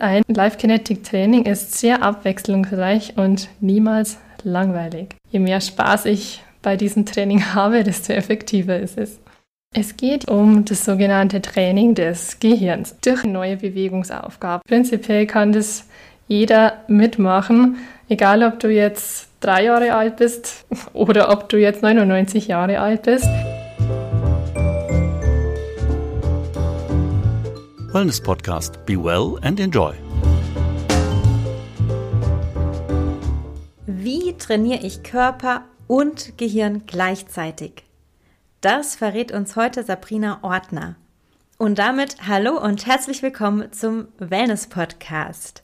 Ein Live-Kinetic-Training ist sehr abwechslungsreich und niemals langweilig. Je mehr Spaß ich bei diesem Training habe, desto effektiver ist es. Es geht um das sogenannte Training des Gehirns durch neue Bewegungsaufgaben. Prinzipiell kann das jeder mitmachen, egal ob du jetzt drei Jahre alt bist oder ob du jetzt 99 Jahre alt bist. Wellness Podcast. Be well and enjoy. Wie trainiere ich Körper und Gehirn gleichzeitig? Das verrät uns heute Sabrina Ortner. Und damit hallo und herzlich willkommen zum Wellness Podcast.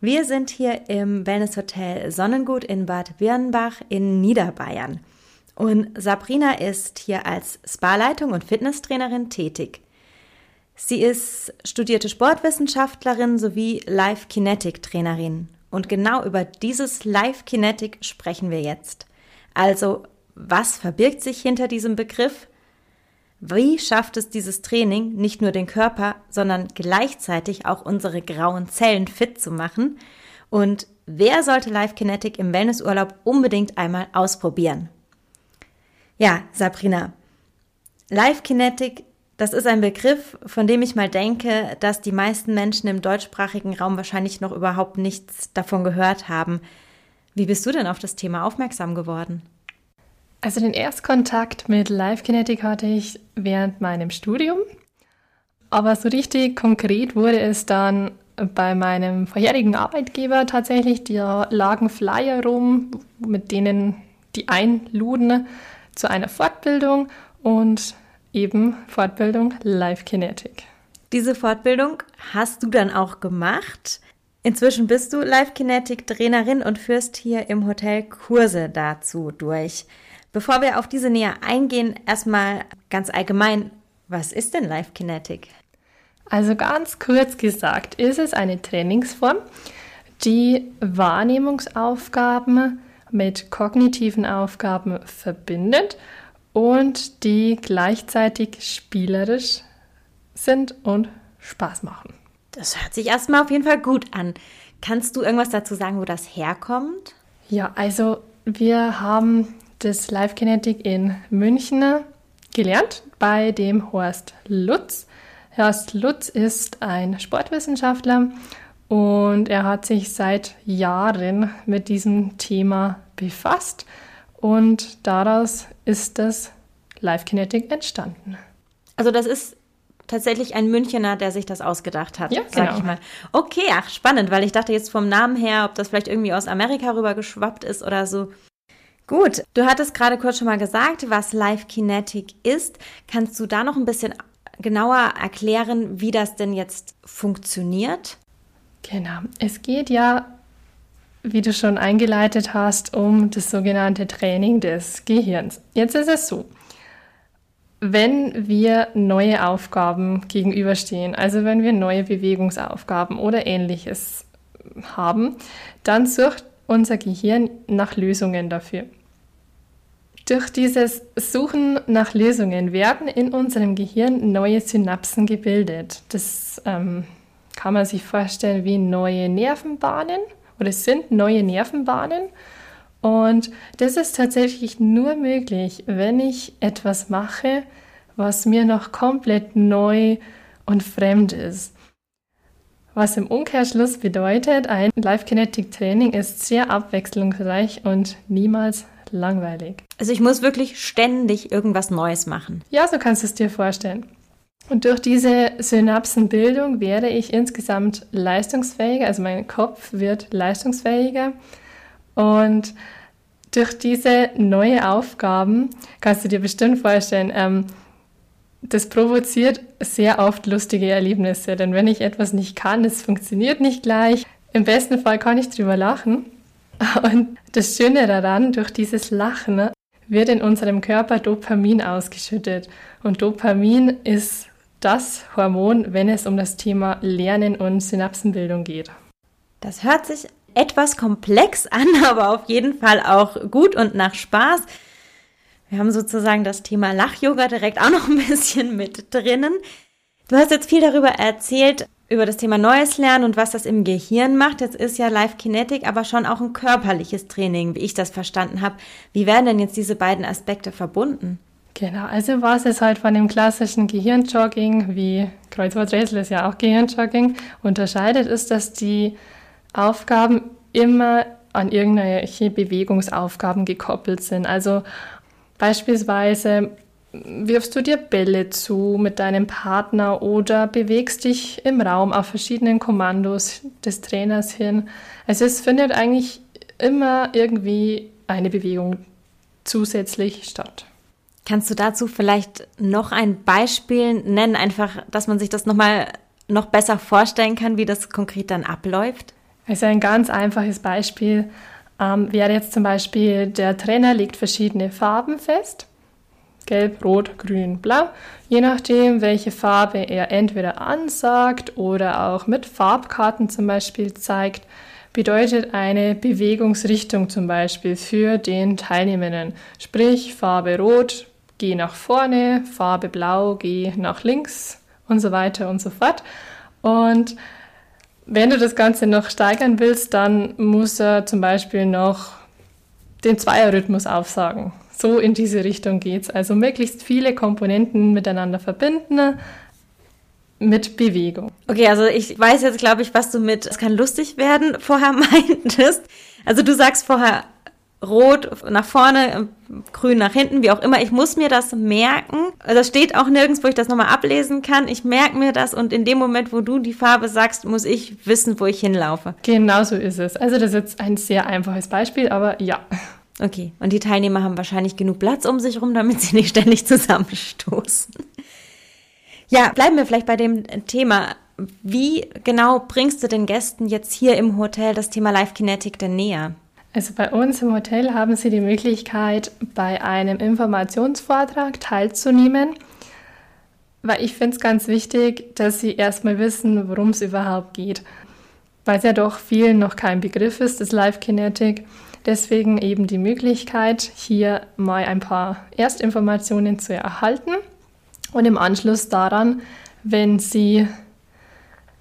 Wir sind hier im Wellness Hotel Sonnengut in Bad Birnbach in Niederbayern. Und Sabrina ist hier als Spa-Leitung und Fitnesstrainerin tätig. Sie ist studierte Sportwissenschaftlerin sowie Live Kinetic Trainerin. Und genau über dieses Live Kinetic sprechen wir jetzt. Also, was verbirgt sich hinter diesem Begriff? Wie schafft es dieses Training, nicht nur den Körper, sondern gleichzeitig auch unsere grauen Zellen fit zu machen? Und wer sollte Live Kinetic im Wellnessurlaub unbedingt einmal ausprobieren? Ja, Sabrina, Live Kinetic das ist ein Begriff, von dem ich mal denke, dass die meisten Menschen im deutschsprachigen Raum wahrscheinlich noch überhaupt nichts davon gehört haben. Wie bist du denn auf das Thema aufmerksam geworden? Also den Erstkontakt mit Live Kinetic hatte ich während meinem Studium. Aber so richtig konkret wurde es dann bei meinem vorherigen Arbeitgeber tatsächlich. Da lagen Flyer rum, mit denen die einluden zu einer Fortbildung und eben Fortbildung Live Kinetic. Diese Fortbildung hast du dann auch gemacht. Inzwischen bist du Live Kinetic Trainerin und führst hier im Hotel Kurse dazu durch. Bevor wir auf diese näher eingehen, erstmal ganz allgemein, was ist denn Live Kinetic? Also ganz kurz gesagt, ist es eine Trainingsform, die Wahrnehmungsaufgaben mit kognitiven Aufgaben verbindet und die gleichzeitig spielerisch sind und Spaß machen. Das hört sich erstmal auf jeden Fall gut an. Kannst du irgendwas dazu sagen, wo das herkommt? Ja, also wir haben das Live Kinetic in München gelernt bei dem Horst Lutz. Horst Lutz ist ein Sportwissenschaftler und er hat sich seit Jahren mit diesem Thema befasst und daraus ist das Live Kinetic entstanden. Also das ist tatsächlich ein Münchener, der sich das ausgedacht hat, ja, sag genau. ich mal. Okay, ach spannend, weil ich dachte jetzt vom Namen her, ob das vielleicht irgendwie aus Amerika rüber geschwappt ist oder so. Gut, du hattest gerade kurz schon mal gesagt, was Live Kinetic ist. Kannst du da noch ein bisschen genauer erklären, wie das denn jetzt funktioniert? Genau. Es geht ja wie du schon eingeleitet hast, um das sogenannte Training des Gehirns. Jetzt ist es so, wenn wir neue Aufgaben gegenüberstehen, also wenn wir neue Bewegungsaufgaben oder ähnliches haben, dann sucht unser Gehirn nach Lösungen dafür. Durch dieses Suchen nach Lösungen werden in unserem Gehirn neue Synapsen gebildet. Das ähm, kann man sich vorstellen wie neue Nervenbahnen oder es sind neue Nervenbahnen. Und das ist tatsächlich nur möglich, wenn ich etwas mache, was mir noch komplett neu und fremd ist. Was im Umkehrschluss bedeutet, ein Live Kinetic Training ist sehr abwechslungsreich und niemals langweilig. Also ich muss wirklich ständig irgendwas Neues machen. Ja, so kannst du es dir vorstellen. Und durch diese Synapsenbildung werde ich insgesamt leistungsfähiger, also mein Kopf wird leistungsfähiger. Und durch diese neue Aufgaben kannst du dir bestimmt vorstellen, ähm, das provoziert sehr oft lustige Erlebnisse. Denn wenn ich etwas nicht kann, es funktioniert nicht gleich. Im besten Fall kann ich drüber lachen. Und das Schöne daran, durch dieses Lachen wird in unserem Körper Dopamin ausgeschüttet. Und Dopamin ist das Hormon, wenn es um das Thema Lernen und Synapsenbildung geht. Das hört sich etwas komplex an, aber auf jeden Fall auch gut und nach Spaß. Wir haben sozusagen das Thema Lach-Yoga direkt auch noch ein bisschen mit drinnen. Du hast jetzt viel darüber erzählt, über das Thema Neues lernen und was das im Gehirn macht. Jetzt ist ja Live Kinetic aber schon auch ein körperliches Training, wie ich das verstanden habe. Wie werden denn jetzt diese beiden Aspekte verbunden? Genau, also was es halt von dem klassischen Gehirnjogging, wie Kreuzworträtsel ist ja auch Gehirnjogging, unterscheidet, ist, dass die Aufgaben immer an irgendwelche Bewegungsaufgaben gekoppelt sind. Also beispielsweise wirfst du dir Bälle zu mit deinem Partner oder bewegst dich im Raum auf verschiedenen Kommandos des Trainers hin. Also es findet eigentlich immer irgendwie eine Bewegung zusätzlich statt. Kannst du dazu vielleicht noch ein Beispiel nennen, einfach, dass man sich das nochmal noch besser vorstellen kann, wie das konkret dann abläuft? Also ein ganz einfaches Beispiel ähm, wäre jetzt zum Beispiel, der Trainer legt verschiedene Farben fest. Gelb, Rot, Grün, Blau. Je nachdem, welche Farbe er entweder ansagt oder auch mit Farbkarten zum Beispiel zeigt, bedeutet eine Bewegungsrichtung zum Beispiel für den Teilnehmenden. Sprich, Farbe Rot, geh nach vorne, Farbe Blau, geh nach links und so weiter und so fort. Und wenn du das Ganze noch steigern willst, dann muss er zum Beispiel noch den Zweierrhythmus aufsagen. So in diese Richtung geht es. Also möglichst viele Komponenten miteinander verbinden mit Bewegung. Okay, also ich weiß jetzt, glaube ich, was du mit es kann lustig werden vorher meintest. Also du sagst vorher rot nach vorne, grün nach hinten, wie auch immer. Ich muss mir das merken. Also das steht auch nirgends, wo ich das nochmal ablesen kann. Ich merke mir das und in dem Moment, wo du die Farbe sagst, muss ich wissen, wo ich hinlaufe. Genau so ist es. Also das ist jetzt ein sehr einfaches Beispiel, aber ja. Okay, und die Teilnehmer haben wahrscheinlich genug Platz um sich rum, damit sie nicht ständig zusammenstoßen. Ja, bleiben wir vielleicht bei dem Thema. Wie genau bringst du den Gästen jetzt hier im Hotel das Thema Live Kinetic denn näher? Also bei uns im Hotel haben Sie die Möglichkeit, bei einem Informationsvortrag teilzunehmen, weil ich finde es ganz wichtig, dass Sie erstmal wissen, worum es überhaupt geht, weil es ja doch vielen noch kein Begriff ist, das Live Kinetic. Deswegen eben die Möglichkeit, hier mal ein paar Erstinformationen zu erhalten. Und im Anschluss daran, wenn Sie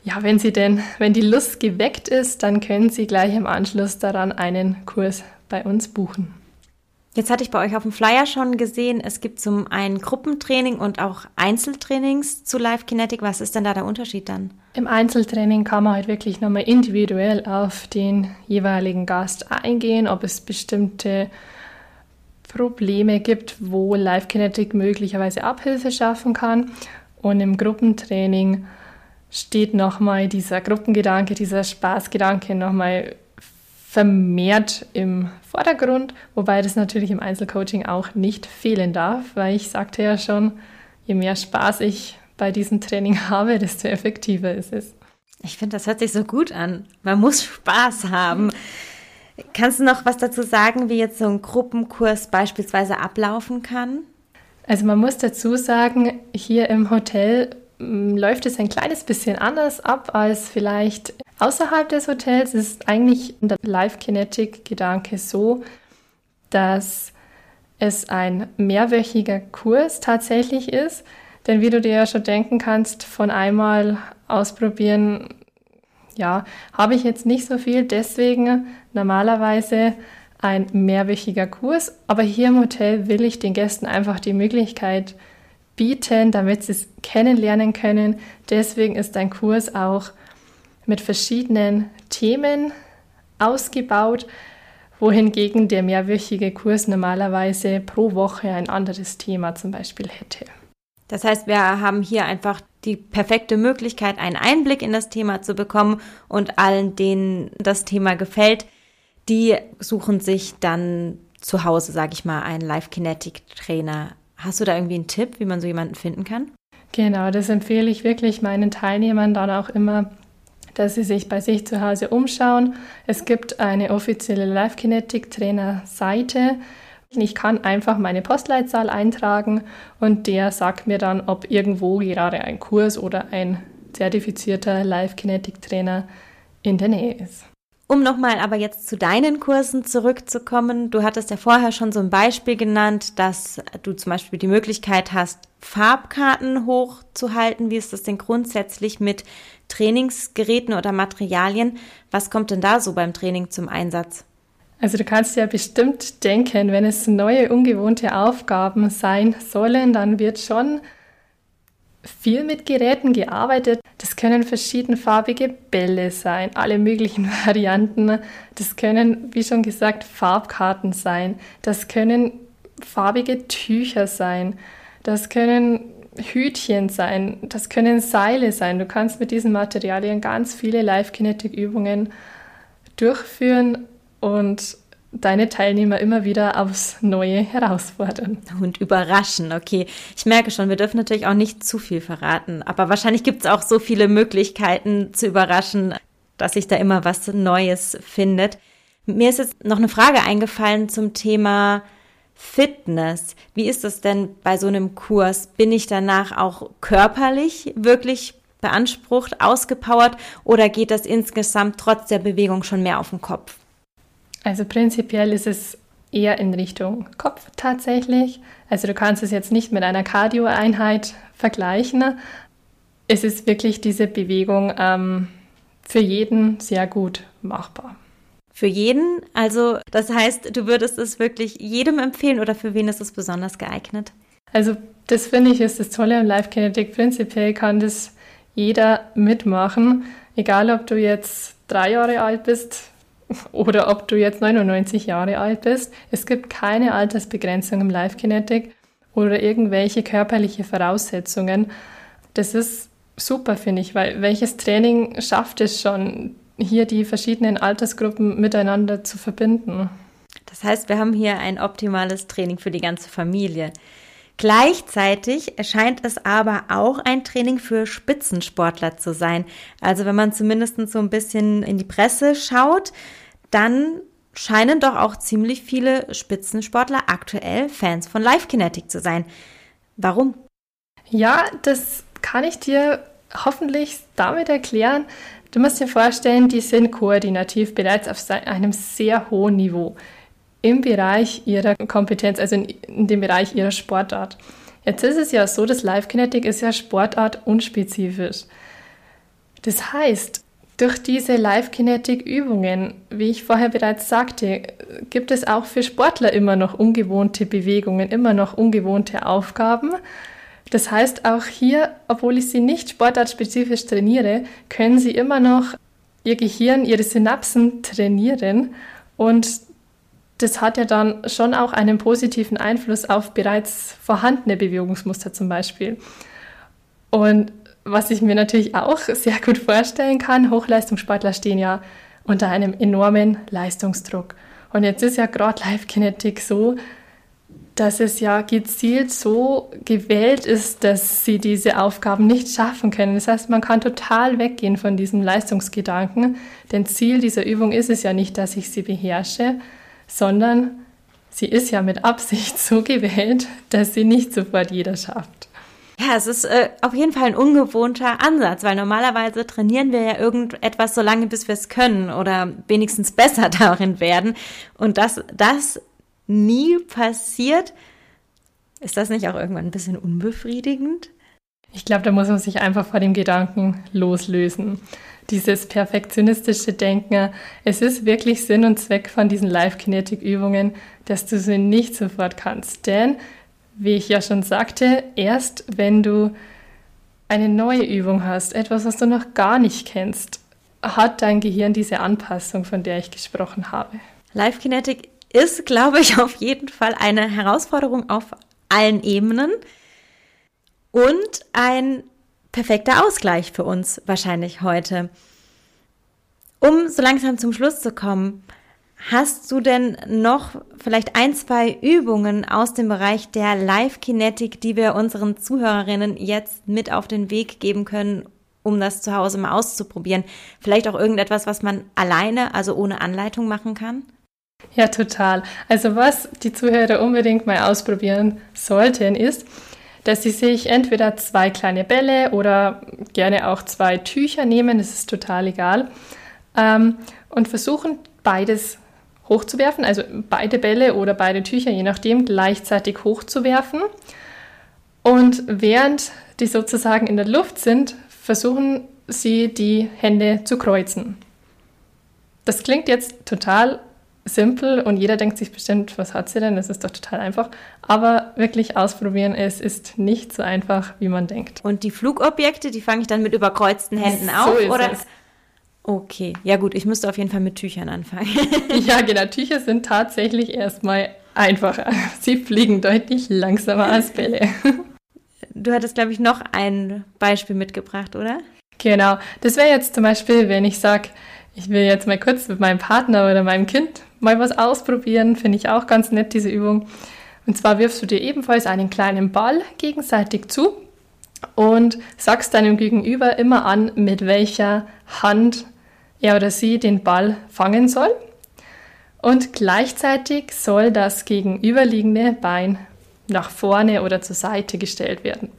ja, wenn Sie denn, wenn die Lust geweckt ist, dann können Sie gleich im Anschluss daran einen Kurs bei uns buchen. Jetzt hatte ich bei euch auf dem Flyer schon gesehen, es gibt zum einen Gruppentraining und auch Einzeltrainings zu Live Kinetic. Was ist denn da der Unterschied dann? Im Einzeltraining kann man halt wirklich nochmal individuell auf den jeweiligen Gast eingehen, ob es bestimmte Probleme gibt, wo Live Kinetic möglicherweise Abhilfe schaffen kann. Und im Gruppentraining steht nochmal dieser Gruppengedanke, dieser Spaßgedanke nochmal vermehrt im Vordergrund, wobei das natürlich im Einzelcoaching auch nicht fehlen darf, weil ich sagte ja schon, je mehr Spaß ich bei diesem Training habe, desto effektiver ist es. Ich finde, das hört sich so gut an. Man muss Spaß haben. Kannst du noch was dazu sagen, wie jetzt so ein Gruppenkurs beispielsweise ablaufen kann? Also man muss dazu sagen, hier im Hotel läuft es ein kleines bisschen anders ab als vielleicht außerhalb des Hotels. Es ist eigentlich der Live-Kinetic-Gedanke so, dass es ein mehrwöchiger Kurs tatsächlich ist. Denn wie du dir ja schon denken kannst, von einmal ausprobieren, ja, habe ich jetzt nicht so viel. Deswegen normalerweise ein mehrwöchiger Kurs. Aber hier im Hotel will ich den Gästen einfach die Möglichkeit bieten, damit sie es kennenlernen können. Deswegen ist ein Kurs auch mit verschiedenen Themen ausgebaut, wohingegen der mehrwöchige Kurs normalerweise pro Woche ein anderes Thema zum Beispiel hätte. Das heißt, wir haben hier einfach die perfekte Möglichkeit, einen Einblick in das Thema zu bekommen und allen, denen das Thema gefällt, die suchen sich dann zu Hause, sage ich mal, einen Live Kinetic Trainer Hast du da irgendwie einen Tipp, wie man so jemanden finden kann? Genau, das empfehle ich wirklich meinen Teilnehmern dann auch immer, dass sie sich bei sich zu Hause umschauen. Es gibt eine offizielle Live Kinetic Trainer Seite. Ich kann einfach meine Postleitzahl eintragen und der sagt mir dann, ob irgendwo gerade ein Kurs oder ein zertifizierter Live Kinetic Trainer in der Nähe ist. Um nochmal aber jetzt zu deinen Kursen zurückzukommen, du hattest ja vorher schon so ein Beispiel genannt, dass du zum Beispiel die Möglichkeit hast, Farbkarten hochzuhalten. Wie ist das denn grundsätzlich mit Trainingsgeräten oder Materialien? Was kommt denn da so beim Training zum Einsatz? Also du kannst ja bestimmt denken, wenn es neue, ungewohnte Aufgaben sein sollen, dann wird schon viel mit Geräten gearbeitet. Das können verschiedenfarbige Bälle sein, alle möglichen Varianten. Das können, wie schon gesagt, Farbkarten sein. Das können farbige Tücher sein. Das können Hütchen sein. Das können Seile sein. Du kannst mit diesen Materialien ganz viele Live-Kinetic-Übungen durchführen und deine Teilnehmer immer wieder aufs Neue herausfordern. Und überraschen, okay. Ich merke schon, wir dürfen natürlich auch nicht zu viel verraten, aber wahrscheinlich gibt es auch so viele Möglichkeiten zu überraschen, dass sich da immer was Neues findet. Mir ist jetzt noch eine Frage eingefallen zum Thema Fitness. Wie ist das denn bei so einem Kurs? Bin ich danach auch körperlich wirklich beansprucht, ausgepowert oder geht das insgesamt trotz der Bewegung schon mehr auf den Kopf? Also prinzipiell ist es eher in Richtung Kopf tatsächlich. Also du kannst es jetzt nicht mit einer Cardio-Einheit vergleichen. Es ist wirklich diese Bewegung ähm, für jeden sehr gut machbar. Für jeden? Also das heißt, du würdest es wirklich jedem empfehlen oder für wen ist es besonders geeignet? Also das finde ich ist das Tolle am Live Kinetic. Prinzipiell kann das jeder mitmachen, egal ob du jetzt drei Jahre alt bist, oder ob du jetzt 99 Jahre alt bist. Es gibt keine Altersbegrenzung im Life Kinetic oder irgendwelche körperliche Voraussetzungen. Das ist super, finde ich, weil welches Training schafft es schon, hier die verschiedenen Altersgruppen miteinander zu verbinden? Das heißt, wir haben hier ein optimales Training für die ganze Familie. Gleichzeitig erscheint es aber auch ein Training für Spitzensportler zu sein. Also wenn man zumindest so ein bisschen in die Presse schaut, dann scheinen doch auch ziemlich viele Spitzensportler aktuell Fans von Live Kinetic zu sein. Warum? Ja, das kann ich dir hoffentlich damit erklären. Du musst dir vorstellen, die sind koordinativ bereits auf einem sehr hohen Niveau im Bereich ihrer Kompetenz, also in, in dem Bereich ihrer Sportart. Jetzt ist es ja so, dass Live Kinetic ist ja Sportart unspezifisch. Das heißt, durch diese Live-Kinetic-Übungen, wie ich vorher bereits sagte, gibt es auch für Sportler immer noch ungewohnte Bewegungen, immer noch ungewohnte Aufgaben. Das heißt, auch hier, obwohl ich sie nicht sportartspezifisch trainiere, können sie immer noch ihr Gehirn, ihre Synapsen trainieren und das hat ja dann schon auch einen positiven Einfluss auf bereits vorhandene Bewegungsmuster zum Beispiel. Und was ich mir natürlich auch sehr gut vorstellen kann, Hochleistungssportler stehen ja unter einem enormen Leistungsdruck. Und jetzt ist ja gerade Live Kinetic so, dass es ja gezielt so gewählt ist, dass sie diese Aufgaben nicht schaffen können. Das heißt, man kann total weggehen von diesem Leistungsgedanken, denn Ziel dieser Übung ist es ja nicht, dass ich sie beherrsche, sondern sie ist ja mit Absicht so gewählt, dass sie nicht sofort jeder schafft. Ja, es ist äh, auf jeden Fall ein ungewohnter Ansatz, weil normalerweise trainieren wir ja irgendetwas so lange, bis wir es können oder wenigstens besser darin werden. Und dass das nie passiert, ist das nicht auch irgendwann ein bisschen unbefriedigend? Ich glaube, da muss man sich einfach vor dem Gedanken loslösen. Dieses perfektionistische Denken, es ist wirklich Sinn und Zweck von diesen Live-Kinetik-Übungen, dass du sie nicht sofort kannst. Denn wie ich ja schon sagte, erst wenn du eine neue Übung hast, etwas, was du noch gar nicht kennst, hat dein Gehirn diese Anpassung, von der ich gesprochen habe. Live Kinetic ist, glaube ich, auf jeden Fall eine Herausforderung auf allen Ebenen und ein perfekter Ausgleich für uns wahrscheinlich heute. Um so langsam zum Schluss zu kommen, Hast du denn noch vielleicht ein, zwei Übungen aus dem Bereich der Live-Kinetik, die wir unseren Zuhörerinnen jetzt mit auf den Weg geben können, um das zu Hause mal auszuprobieren? Vielleicht auch irgendetwas, was man alleine, also ohne Anleitung machen kann? Ja, total. Also was die Zuhörer unbedingt mal ausprobieren sollten, ist, dass sie sich entweder zwei kleine Bälle oder gerne auch zwei Tücher nehmen, das ist total egal ähm, und versuchen beides hochzuwerfen, also beide Bälle oder beide Tücher, je nachdem, gleichzeitig hochzuwerfen. Und während die sozusagen in der Luft sind, versuchen sie die Hände zu kreuzen. Das klingt jetzt total simpel und jeder denkt sich bestimmt, was hat sie denn? Das ist doch total einfach. Aber wirklich ausprobieren, es ist nicht so einfach, wie man denkt. Und die Flugobjekte, die fange ich dann mit überkreuzten Händen so auf? oder? Es. Okay, ja gut, ich müsste auf jeden Fall mit Tüchern anfangen. ja, genau, Tücher sind tatsächlich erstmal einfacher. Sie fliegen deutlich langsamer als Bälle. Du hattest, glaube ich, noch ein Beispiel mitgebracht, oder? Genau, das wäre jetzt zum Beispiel, wenn ich sage, ich will jetzt mal kurz mit meinem Partner oder meinem Kind mal was ausprobieren, finde ich auch ganz nett, diese Übung. Und zwar wirfst du dir ebenfalls einen kleinen Ball gegenseitig zu und sagst deinem Gegenüber immer an, mit welcher Hand er oder sie den Ball fangen soll. Und gleichzeitig soll das gegenüberliegende Bein nach vorne oder zur Seite gestellt werden.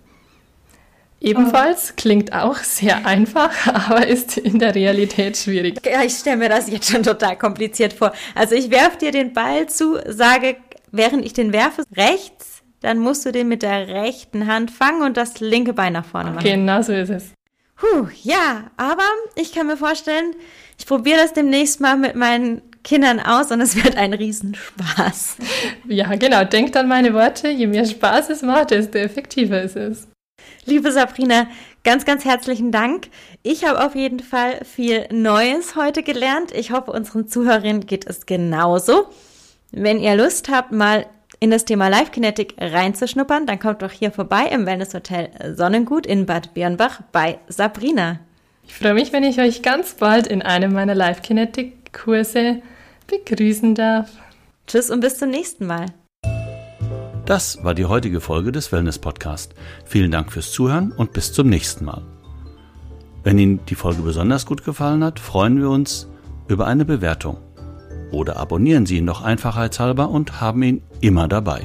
Ebenfalls klingt auch sehr einfach, aber ist in der Realität schwierig. Ja, ich stelle mir das jetzt schon total kompliziert vor. Also ich werfe dir den Ball zu, sage, während ich den werfe, rechts, dann musst du den mit der rechten Hand fangen und das linke Bein nach vorne machen. Genau so ist es. Puh, ja, aber ich kann mir vorstellen, ich probiere das demnächst mal mit meinen Kindern aus und es wird ein Riesenspaß. Ja, genau. Denkt an meine Worte. Je mehr Spaß es macht, desto effektiver ist es. Liebe Sabrina, ganz, ganz herzlichen Dank. Ich habe auf jeden Fall viel Neues heute gelernt. Ich hoffe, unseren Zuhörern geht es genauso. Wenn ihr Lust habt, mal in das Thema Live Kinetic reinzuschnuppern, dann kommt doch hier vorbei im Wellness Hotel Sonnengut in Bad Birnbach bei Sabrina. Ich freue mich, wenn ich euch ganz bald in einem meiner Live Kinetic Kurse begrüßen darf. Tschüss und bis zum nächsten Mal. Das war die heutige Folge des Wellness Podcast. Vielen Dank fürs Zuhören und bis zum nächsten Mal. Wenn Ihnen die Folge besonders gut gefallen hat, freuen wir uns über eine Bewertung. Oder abonnieren Sie ihn noch einfachheitshalber und haben ihn immer dabei.